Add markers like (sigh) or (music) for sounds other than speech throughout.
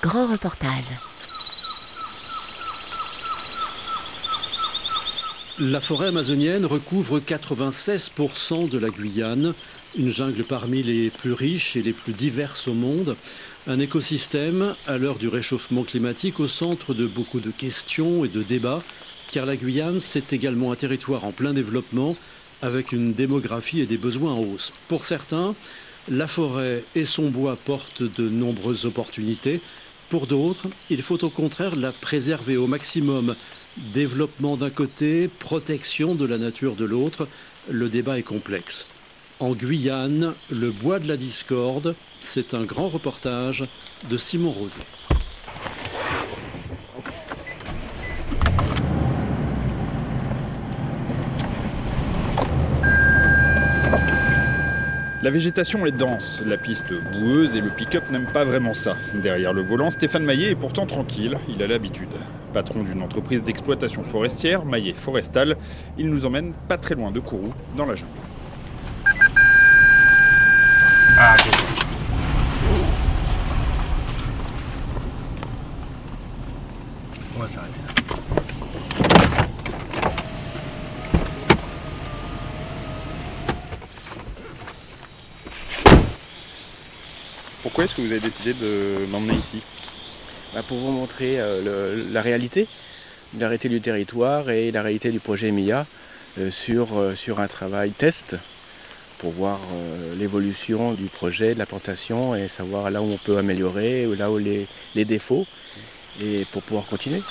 Grand reportage. La forêt amazonienne recouvre 96% de la Guyane, une jungle parmi les plus riches et les plus diverses au monde, un écosystème à l'heure du réchauffement climatique au centre de beaucoup de questions et de débats, car la Guyane, c'est également un territoire en plein développement avec une démographie et des besoins en hausse. Pour certains, la forêt et son bois portent de nombreuses opportunités. Pour d'autres, il faut au contraire la préserver au maximum Développement d'un côté, protection de la nature de l'autre, le débat est complexe. En Guyane, le bois de la discorde, c'est un grand reportage de Simon Rosé. La végétation est dense, la piste boueuse et le pick-up n'aiment pas vraiment ça. Derrière le volant, Stéphane Maillet est pourtant tranquille, il a l'habitude. Patron d'une entreprise d'exploitation forestière, Maillet Forestal, il nous emmène pas très loin de Kourou, dans la jungle. Ah, Pourquoi est-ce que vous avez décidé de m'emmener ici Bah, pour vous montrer euh, la réalité, la réalité du territoire et la réalité du projet MIA euh, sur, euh, sur un travail test pour voir l'évolution du projet, de la plantation et savoir là où on peut améliorer, là où les, les défauts et pour pouvoir continuer.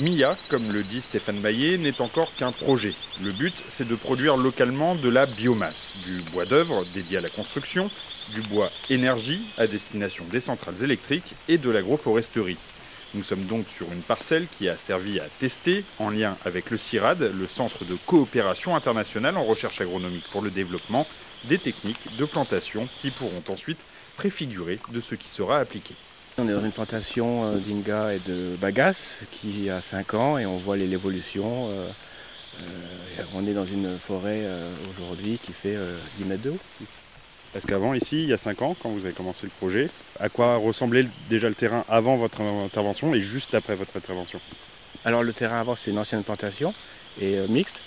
MIA, comme le dit Stéphane Maillet, n'est encore qu'un projet. Le but, c'est de produire localement de la biomasse, du bois d'œuvre dédié à la construction, du bois énergie à destination des centrales électriques et de l'agroforesterie. Nous sommes donc sur une parcelle qui a servi à tester, en lien avec le CIRAD, le Centre de coopération internationale en recherche agronomique pour le développement, des techniques de plantation qui pourront ensuite préfigurer de ce qui sera appliqué. On est dans une plantation euh, d'Inga et de Bagasse qui a 5 ans et on voit l'évolution. euh, euh, on est dans une forêt aujourd'hui qui fait euh, 10 mètres de haut. Parce qu'avant, ici, il y a 5 ans, quand vous avez commencé le projet, à quoi ressemblait déjà le terrain avant votre intervention et juste après votre intervention Alors le terrain avant c'est une ancienne plantation et euh, mixte.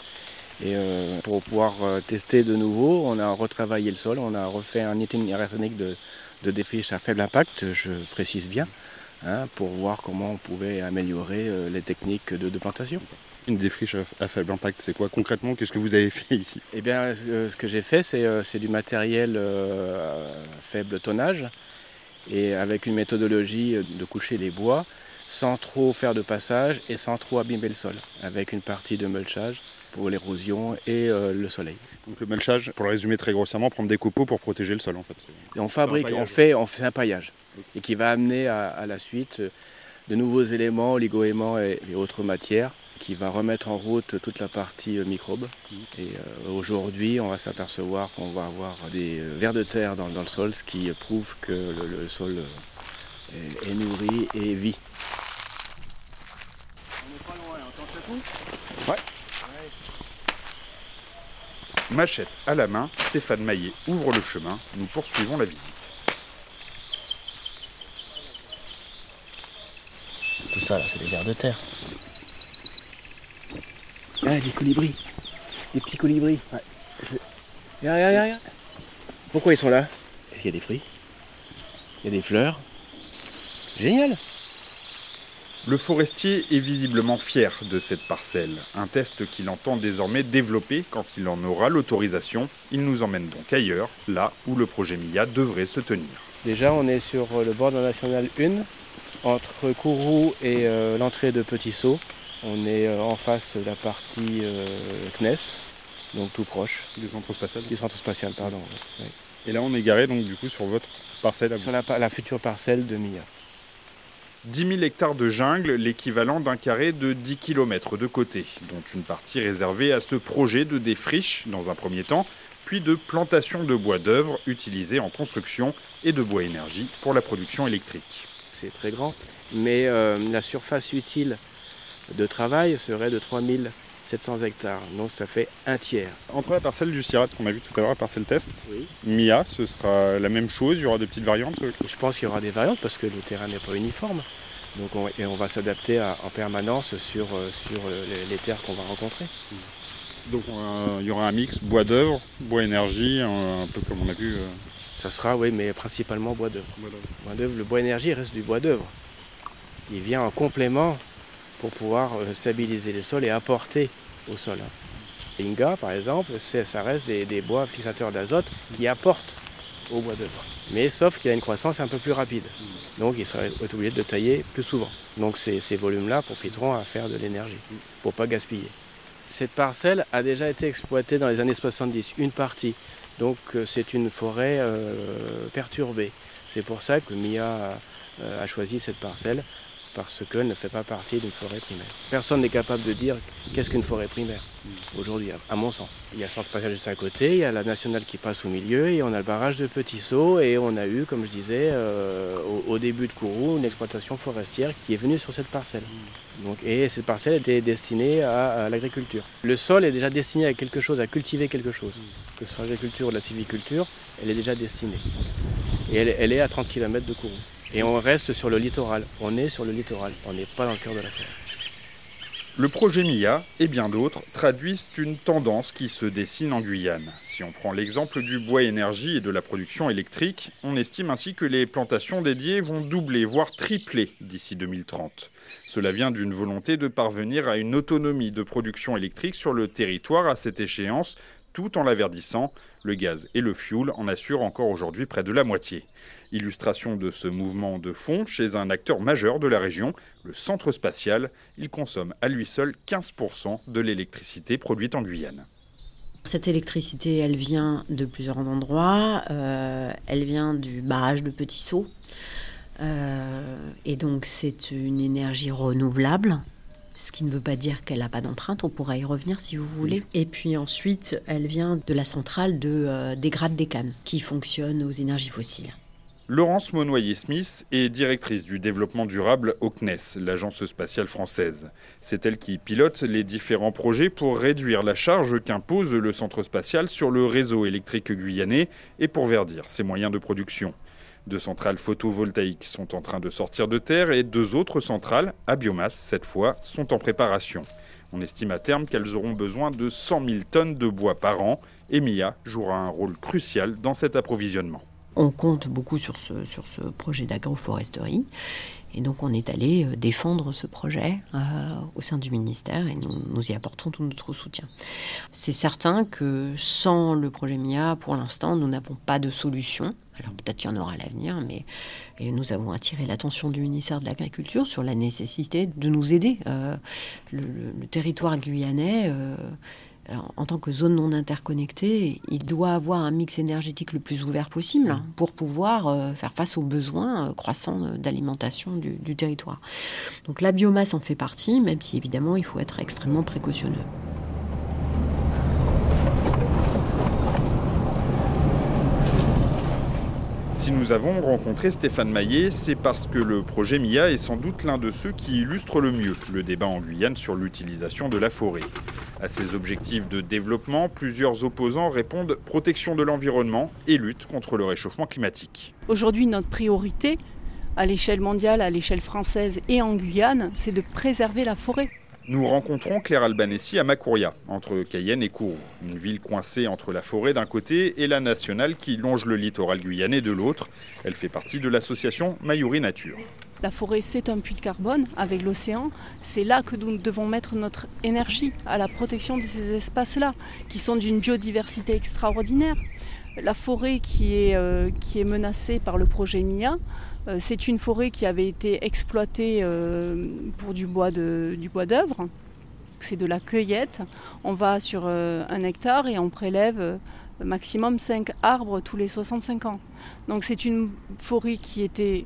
Et euh, pour pouvoir tester de nouveau, on a retravaillé le sol, on a refait un itinéraire technique de, de défriche à faible impact, je précise bien, hein, pour voir comment on pouvait améliorer euh, les techniques de, de plantation. Une défriche à- à faible impact, c'est quoi concrètement? Qu'est-ce que vous avez fait ici? Eh bien, ce ce que j'ai fait, c'est euh, du matériel euh, faible tonnage et avec une méthodologie de coucher les bois sans trop faire de passage et sans trop abîmer le sol, avec une partie de mulchage pour l'érosion et euh, le soleil. Donc le mulchage, pour le résumer très grossièrement, prendre des copeaux pour protéger le sol en fait. Et on fabrique, on fait, on fait un paillage et qui va amener à, à la suite euh, de nouveaux éléments, oligoéléments et, et autres matières, qui va remettre en route toute la partie euh, microbe. Et euh, aujourd'hui, on va s'apercevoir qu'on va avoir des vers de terre dans, dans le sol, ce qui prouve que le, le sol est, est nourri et vit. On n'est pas loin, on tente le coup Machette à la main, Stéphane Maillet ouvre le chemin, nous poursuivons la visite. Tout ça là, c'est des vers de terre. Ah, des colibris. Des petits colibris. Ouais. Je- Regarde, regarde, regarde. Pourquoi ils sont là? Parce qu'il y a des fruits? Il y a des fleurs? Génial. Le forestier est visiblement fier de cette parcelle, un test qu'il entend désormais développer quand il en aura l'autorisation. Il nous emmène donc ailleurs, là où le projet MIA devrait se tenir. Déjà, on est sur le bord de la nationale 1, entre Kourou et euh, l'entrée de Petit Saut. On est euh, en face de la partie euh, CNES, donc tout proche Du centre spatial. du centre spatial, pardon. Et là on est garé donc du coup sur votre parcelle à vous. Sur la future parcelle de Mia. 10 000 hectares de jungle, l'équivalent d'un carré de 10 km de côté, dont une partie réservée à ce projet de défriche dans un premier temps, puis de plantation de bois d'œuvre utilisé en construction et de bois énergie pour la production électrique. c'est très grand, mais euh, la surface utile de travail serait de 700 hectares, donc ça fait un tiers. Entre la parcelle du Sirat qu'on a vu tout à l'heure, la parcelle test, Oui. Mia, ce sera la même chose, il y aura des petites variantes Je pense qu'il y aura des variantes parce que le terrain n'est pas uniforme. Donc on, et on va s'adapter en permanence sur, euh, sur euh, les, les terres qu'on va rencontrer. Donc euh, il y aura un mix bois d'œuvre, bois énergie, un, peu comme on a vu. euh, Ça sera, oui, mais principalement bois d'œuvre. Bois d'œuvre, le bois énergie reste du bois d'œuvre. Il vient en complément pour pouvoir euh, stabiliser les sols et apporter au sol. hein. Inga, par exemple, ça reste des, bois fixateurs d'azote qui apportent au bois d'œuvre. Mais sauf qu'il a une croissance un peu plus rapide. Donc il sera obligé de tailler plus souvent. Donc ces, volumes-là profiteront à faire de l'énergie pour pas gaspiller. Cette parcelle a déjà été exploitée dans les années 70, une partie. Donc euh, c'est une forêt euh, perturbée. C'est pour ça que MIA euh, a choisi cette parcelle, parce qu'elle ne fait pas partie d'une forêt primaire. Personne n'est capable de dire qu'est-ce qu'une forêt primaire aujourd'hui, à- mon sens. Il y a le centre spatial juste à côté, il y a la nationale qui passe au milieu, et on a le barrage de Petit Saut, et on a eu, comme je disais, euh, au, début de Kourou, une exploitation forestière qui est venue sur cette parcelle. Donc, et cette parcelle était destinée à, l'agriculture. Le sol est déjà destiné à quelque chose, à cultiver quelque chose. Que ce soit l'agriculture ou la sylviculture, elle est déjà destinée. Et elle, elle est à 30 km de Kourou. Et on reste sur le littoral. On est sur le littoral. On n'est pas dans le cœur de la. Le projet MIA et bien d'autres traduisent une tendance qui se dessine en Guyane. Si on prend l'exemple du bois énergie et de la production électrique, on estime ainsi que les plantations dédiées vont doubler, voire tripler d'ici 2030. Cela vient d'une volonté de parvenir à une autonomie de production électrique sur le territoire à cette échéance, tout en la verdissant. Le gaz et le fioul en assurent encore aujourd'hui près de la moitié. Illustration de ce mouvement de fond chez un acteur majeur de la région, le centre spatial. Il consomme à lui seul 15% de l'électricité produite en Guyane. Cette électricité, elle vient de plusieurs endroits. Euh, elle vient du barrage de Petit Saut. Euh, et donc, c'est une énergie renouvelable. Ce qui ne veut pas dire qu'elle n'a pas d'empreinte, on pourra y revenir si vous voulez. Et puis ensuite, elle vient de la centrale de, euh, des grades des Cannes, qui fonctionne aux énergies fossiles. Laurence Monnoyer-Smith est directrice du développement durable au CNES, l'agence spatiale française. C'est elle qui pilote les différents projets pour réduire la charge qu'impose le centre spatial sur le réseau électrique guyanais et pour verdir ses moyens de production. Deux centrales photovoltaïques sont en train de sortir de terre et deux autres centrales, à biomasse cette fois, sont en préparation. On estime à terme qu'elles auront besoin de 100 000 tonnes de bois par an et MIA jouera un rôle crucial dans cet approvisionnement. On compte beaucoup sur ce, sur ce projet d'agroforesterie. Et donc on est allé euh, défendre ce projet euh, au sein du ministère et nous, y apportons tout notre soutien. C'est certain que sans le projet MIA, pour l'instant, nous n'avons pas de solution. Alors peut-être qu'il y en aura à l'avenir, mais et nous avons attiré l'attention du ministère de l'Agriculture sur la nécessité de nous aider. Euh, le, territoire guyanais, en tant que zone non interconnectée, il doit avoir un mix énergétique le plus ouvert possible hein, pour pouvoir euh, faire face aux besoins euh, croissants euh, d'alimentation du, du territoire. Donc la biomasse en fait partie, même si évidemment il faut être extrêmement précautionneux. Si nous avons rencontré Stéphane Maillet, c'est parce que le projet MIA est sans doute l'un de ceux qui illustrent le mieux le débat en Guyane sur l'utilisation de la forêt. À ces objectifs de développement, plusieurs opposants répondent protection de l'environnement et lutte contre le réchauffement climatique. Aujourd'hui, notre priorité, à l'échelle mondiale, à l'échelle française et en Guyane, c'est de préserver la forêt. Nous rencontrons Claire Albanessi à Makouria, entre Cayenne et Kourou, une ville coincée entre la forêt d'un côté et la nationale qui longe le littoral guyanais de l'autre. Elle fait partie de l'association Mayuri Nature. La forêt, c'est un puits de carbone avec l'océan. C'est là que nous devons mettre notre énergie à la protection de ces espaces-là, qui sont d'une biodiversité extraordinaire. La forêt qui est, euh, qui est menacée par le projet MIA, c'est une forêt qui avait été exploitée euh, pour du bois d'œuvre. C'est de la cueillette. On va sur euh, un hectare et on prélève euh, maximum 5 arbres tous les 65 ans. Donc c'est une forêt qui était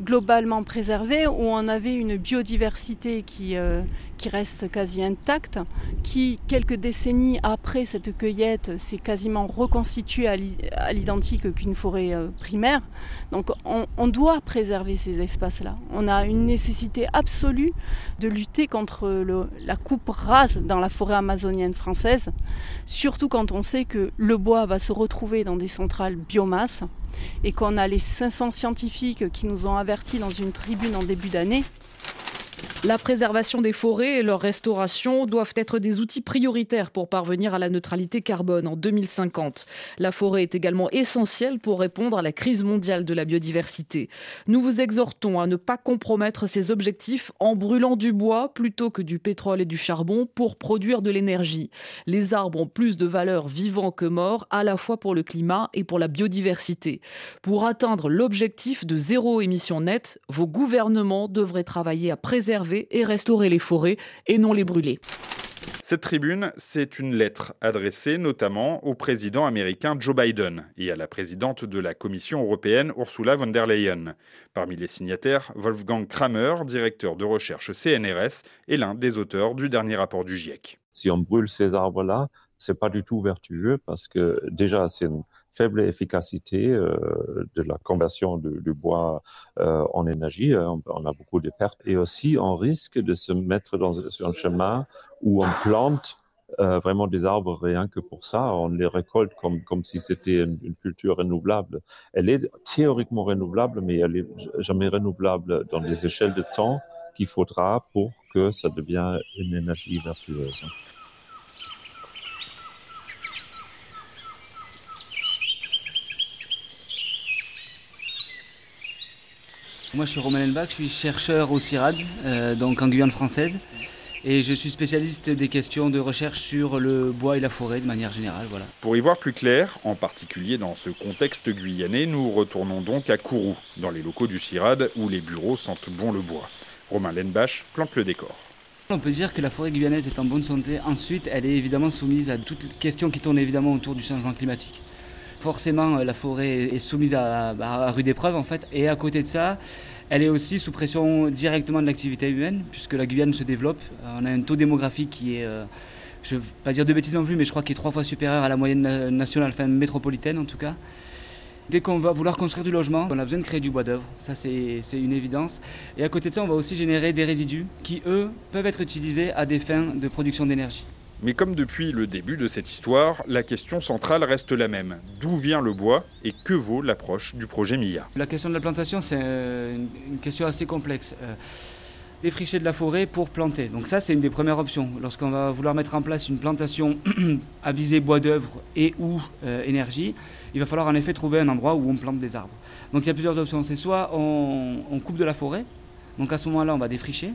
globalement préservée, où on avait une biodiversité qui, euh, qui reste quasi intacte, qui quelques décennies après cette cueillette s'est quasiment reconstituée à l'identique qu'une forêt euh, primaire. Donc on, doit préserver ces espaces-là. On a une nécessité absolue de lutter contre la coupe rase dans la forêt amazonienne française, surtout quand on sait que le bois va se retrouver dans des centrales biomasse et qu'on a les 500 scientifiques qui nous ont avertis dans une tribune en début d'année la préservation des forêts et leur restauration doivent être des outils prioritaires pour parvenir à la neutralité carbone en 2050. La forêt est également essentielle pour répondre à la crise mondiale de la biodiversité. Nous vous exhortons à ne pas compromettre ces objectifs en brûlant du bois plutôt que du pétrole et du charbon pour produire de l'énergie. Les arbres ont plus de valeur vivant que mort, à la fois pour le climat et pour la biodiversité. Pour atteindre l'objectif de zéro émission nette, vos gouvernements devraient travailler à préserver et restaurer les forêts et non les brûler. Cette tribune, c'est une lettre adressée notamment au président américain Joe Biden et à la présidente de la Commission européenne Ursula von der Leyen. Parmi les signataires, Wolfgang Kramer, directeur de recherche CNRS, est l'un des auteurs du dernier rapport du GIEC. Si on brûle ces arbres-là, c'est pas du tout vertueux parce que déjà c'est une faible efficacité euh, de la conversion du, bois euh, en énergie. Euh, on, a beaucoup de pertes et aussi on risque de se mettre dans sur un chemin où on plante vraiment des arbres rien que pour ça. On les récolte comme, comme si c'était une, une, culture renouvelable. Elle est théoriquement renouvelable, mais elle est jamais renouvelable dans les échelles de temps qu'il faudra pour que ça devienne une énergie vertueuse. Moi, je suis Romain Elbach, je suis chercheur au CIRAD, euh, donc en Guyane française. Et je suis spécialiste des questions de recherche sur le bois et la forêt de manière générale. Voilà. Pour y voir plus clair, en particulier dans ce contexte guyanais, nous retournons donc à Kourou, dans les locaux du CIRAD, où les bureaux sentent bon le bois. Romain Lenbach plante le décor. On peut dire que la forêt guyanaise est en bonne santé. Ensuite, elle est évidemment soumise à toutes les questions qui tournent évidemment autour du changement climatique forcément la forêt est soumise à, rude épreuve en fait. Et à côté de ça, elle est aussi sous pression directement de l'activité humaine, puisque la Guyane se développe. On a un taux démographique qui est, euh, je ne veux pas dire de bêtises non plus, mais je crois qu'il est trois fois supérieur à la moyenne nationale, enfin métropolitaine en tout cas. Dès qu'on va vouloir construire du logement, on a besoin de créer du bois d'œuvre, ça c'est une évidence. Et à côté de ça, on va aussi générer des résidus qui, eux, peuvent être utilisés à des fins de production d'énergie. Mais comme depuis le début de cette histoire, la question centrale reste la même. D'où vient le bois et que vaut l'approche du projet MIA? La question de la plantation, c'est une question assez complexe. Euh, défricher de la forêt pour planter. Donc ça, c'est une des premières options. Lorsqu'on va vouloir mettre en place une plantation (clears throat) à viser bois d'œuvre et ou euh, énergie, il va falloir en effet trouver un endroit où on plante des arbres. Donc il y a plusieurs options. C'est soit on coupe de la forêt, donc à ce moment-là, on va défricher.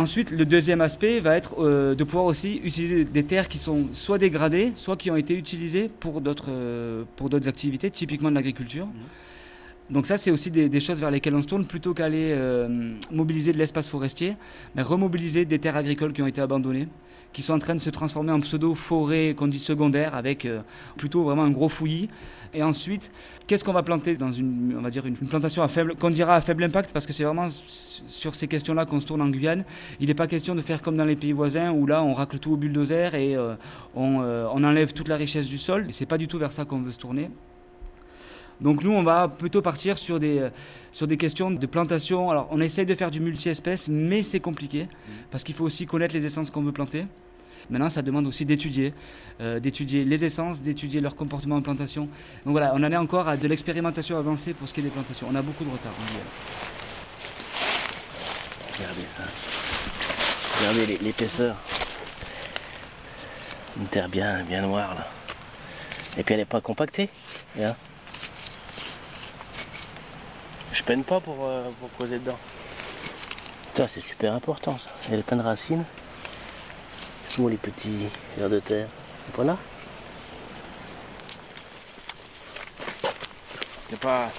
Ensuite, le deuxième aspect va être euh, de pouvoir aussi utiliser des terres qui sont soit dégradées, soit qui ont été utilisées pour d'autres euh, activités, typiquement de l'agriculture. Mmh. Donc ça, c'est aussi des, choses vers lesquelles on se tourne, plutôt qu'aller euh, mobiliser de l'espace forestier, mais remobiliser des terres agricoles qui ont été abandonnées, qui sont en train de se transformer en pseudo-forêt qu'on dit secondaire, avec euh, plutôt vraiment un gros fouillis. Et ensuite, qu'est-ce qu'on va planter dans une, on va dire une, plantation à faible, qu'on dira à faible impact, parce que c'est vraiment sur ces questions-là qu'on se tourne en Guyane. Il n'est pas question de faire comme dans les pays voisins, où là, on racle tout au bulldozer et euh, on, on, enlève toute la richesse du sol. Et c'est pas du tout vers ça qu'on veut se tourner. Donc nous, on va plutôt partir sur des, euh, sur des questions de plantation. Alors on essaye de faire du multi-espèces, mais c'est compliqué, parce qu'il faut aussi connaître les essences qu'on veut planter. Maintenant, ça demande aussi d'étudier, euh, d'étudier les essences, d'étudier leur comportement en plantation. Donc voilà, on en est encore à de l'expérimentation avancée pour ce qui est des plantations. On a beaucoup de retard. Regardez ça. Regardez l'épaisseur. Une terre bien, bien noire là. Et puis elle n'est pas compactée. Je peine pas pour, euh, pour creuser dedans. Ça c'est super important ça. Y a plein de racines. Où les petits vers de terre Voilà. C'est pas.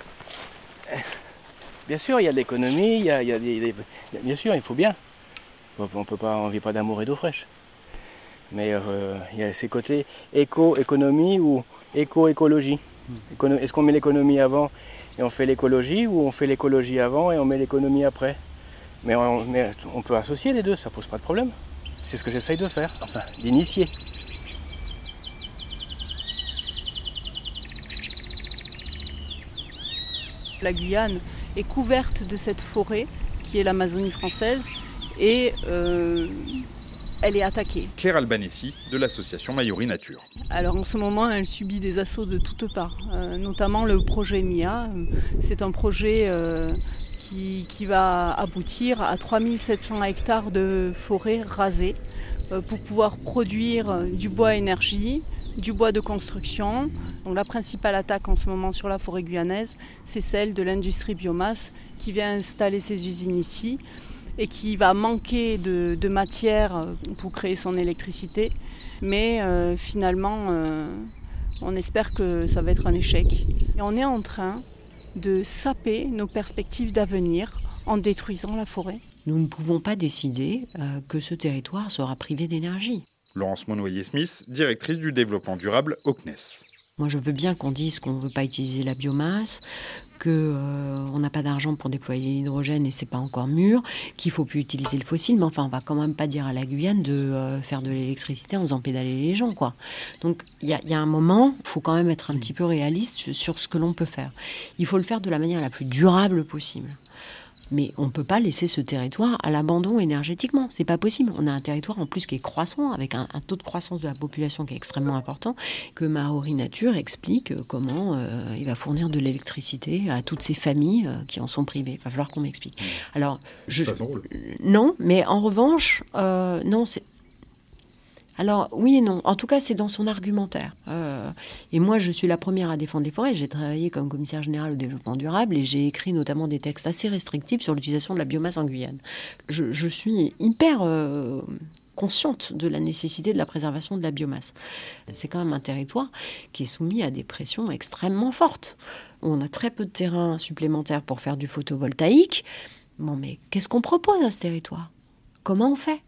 Bien sûr, il y a de l'économie, il y a, des, Bien sûr, il faut bien. On peut pas, on vit pas d'amour et d'eau fraîche. Mais euh, il y a ces côtés éco-économie ou éco-écologie. Est-ce qu'on met l'économie avant et on fait l'écologie ou on fait l'écologie avant et on met l'économie après Mais on, mais on peut associer les deux, ça pose pas de problème. C'est ce que j'essaye de faire, enfin d'initier. La Guyane est couverte de cette forêt qui est l'Amazonie française et euh, elle est attaquée. Claire Albanessi de l'association Mayori Nature. Alors en ce moment, elle subit des assauts de toutes parts, euh, notamment le projet MIA. C'est un projet euh, qui, qui va aboutir à 3700 hectares de forêt rasée euh, pour pouvoir produire du bois énergie, du bois de construction. Donc la principale attaque en ce moment sur la forêt guyanaise, c'est celle de l'industrie biomasse qui vient installer ses usines ici et qui va manquer de, de matière pour créer son électricité. Mais euh, finalement, euh, on espère que ça va être un échec. Et on est en train de saper nos perspectives d'avenir en détruisant la forêt. Nous ne pouvons pas décider euh, que ce territoire sera privé d'énergie. Laurence Monnoyer-Smith, directrice du développement durable au CNES. Moi, je veux bien qu'on dise qu'on ne veut pas utiliser la biomasse, qu'on euh, n'a pas d'argent pour déployer l'hydrogène et c'est pas encore mûr, qu'il faut plus utiliser le fossile, mais enfin, on va quand même pas dire à la Guyane de euh, faire de l'électricité en faisant pédaler les gens, quoi. Donc, il y, y, a un moment, il faut quand même être un petit peu réaliste sur ce que l'on peut faire. Il faut le faire de la manière la plus durable possible. Mais on ne peut pas laisser ce territoire à l'abandon énergétiquement. C'est pas possible. On a un territoire en plus qui est croissant, avec un, un, taux de croissance de la population qui est extrêmement important, que Maori Nature explique comment euh, il va fournir de l'électricité à toutes ces familles euh, qui en sont privées. Il va falloir qu'on m'explique. Alors, je, non, mais en revanche, euh, non, c'est alors oui et non. En tout cas, c'est dans son argumentaire. Euh, et moi, je suis la première à défendre les forêts. J'ai travaillé comme commissaire général au développement durable et j'ai écrit notamment des textes assez restrictifs sur l'utilisation de la biomasse en Guyane. Je, suis hyper euh, consciente de la nécessité de la préservation de la biomasse. C'est quand même un territoire qui est soumis à des pressions extrêmement fortes. On a très peu de terrain supplémentaire pour faire du photovoltaïque. Bon, mais qu'est-ce qu'on propose à ce territoire? Comment on fait?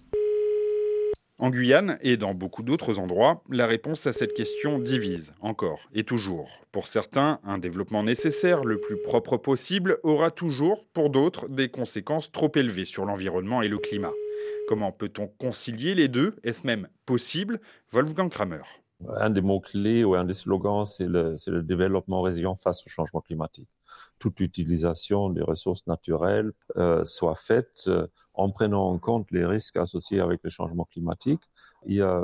En Guyane et dans beaucoup d'autres endroits, la réponse à cette question divise encore et toujours. Pour certains, un développement nécessaire, le plus propre possible, aura toujours, pour d'autres, des conséquences trop élevées sur l'environnement et le climat. Comment peut-on concilier les deux? Est-ce même possible? Wolfgang Kramer. Un des mots-clés ou un des slogans, c'est le, développement résilient face au changement climatique. Toute utilisation des ressources naturelles euh, soit faite euh, en prenant en compte les risques associés avec le changement climatique. Il y a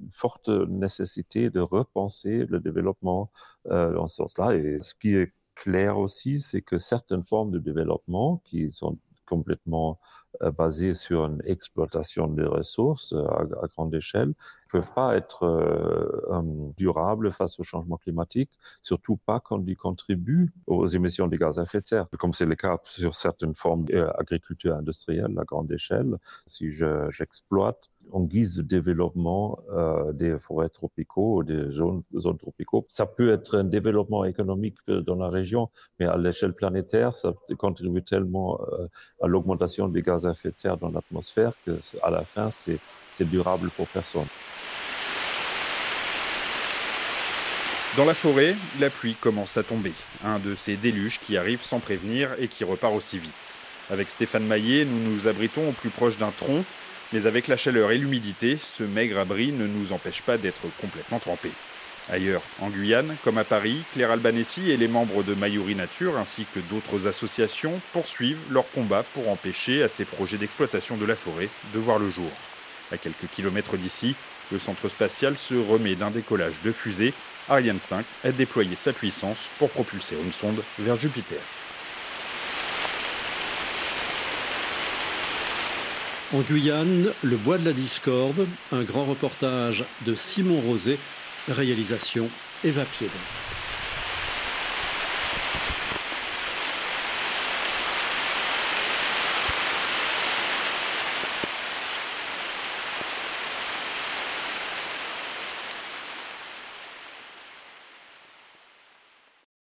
une forte nécessité de repenser le développement euh, dans ce sens-là. Et ce qui est clair aussi, c'est que certaines formes de développement qui sont complètement basées sur une exploitation des ressources euh, à, grande échelle ne peuvent pas être euh, durables face au changement climatique, surtout pas quand ils contribuent aux émissions de gaz à effet de serre, comme c'est le cas sur certaines formes d'agriculture industrielle à grande échelle. Si j'exploite en guise de développement euh, des forêts tropicaux des zones, zones tropicaux. Ça peut être un développement économique dans la région, mais à l'échelle planétaire, ça contribue tellement euh, à l'augmentation des gaz à effet de serre dans l'atmosphère que à la fin, c'est durable pour personne. Dans la forêt, la pluie commence à tomber. Un de ces déluges qui arrive sans prévenir et qui repart aussi vite. Avec Stéphane Maillet, nous nous abritons au plus proche d'un tronc, mais avec la chaleur et l'humidité, ce maigre abri ne nous empêche pas d'être complètement trempés. Ailleurs, en Guyane, comme à Paris, Claire Albanessi et les membres de Mayuri Nature ainsi que d'autres associations poursuivent leur combat pour empêcher à ces projets d'exploitation de la forêt de voir le jour. À quelques kilomètres d'ici, le centre spatial se remet d'un décollage de fusée Ariane 5 a déployé sa puissance pour propulser une sonde vers Jupiter. En Guyane, le bois de la discorde, un grand reportage de Simon Rosé, réalisation Eva Piedon.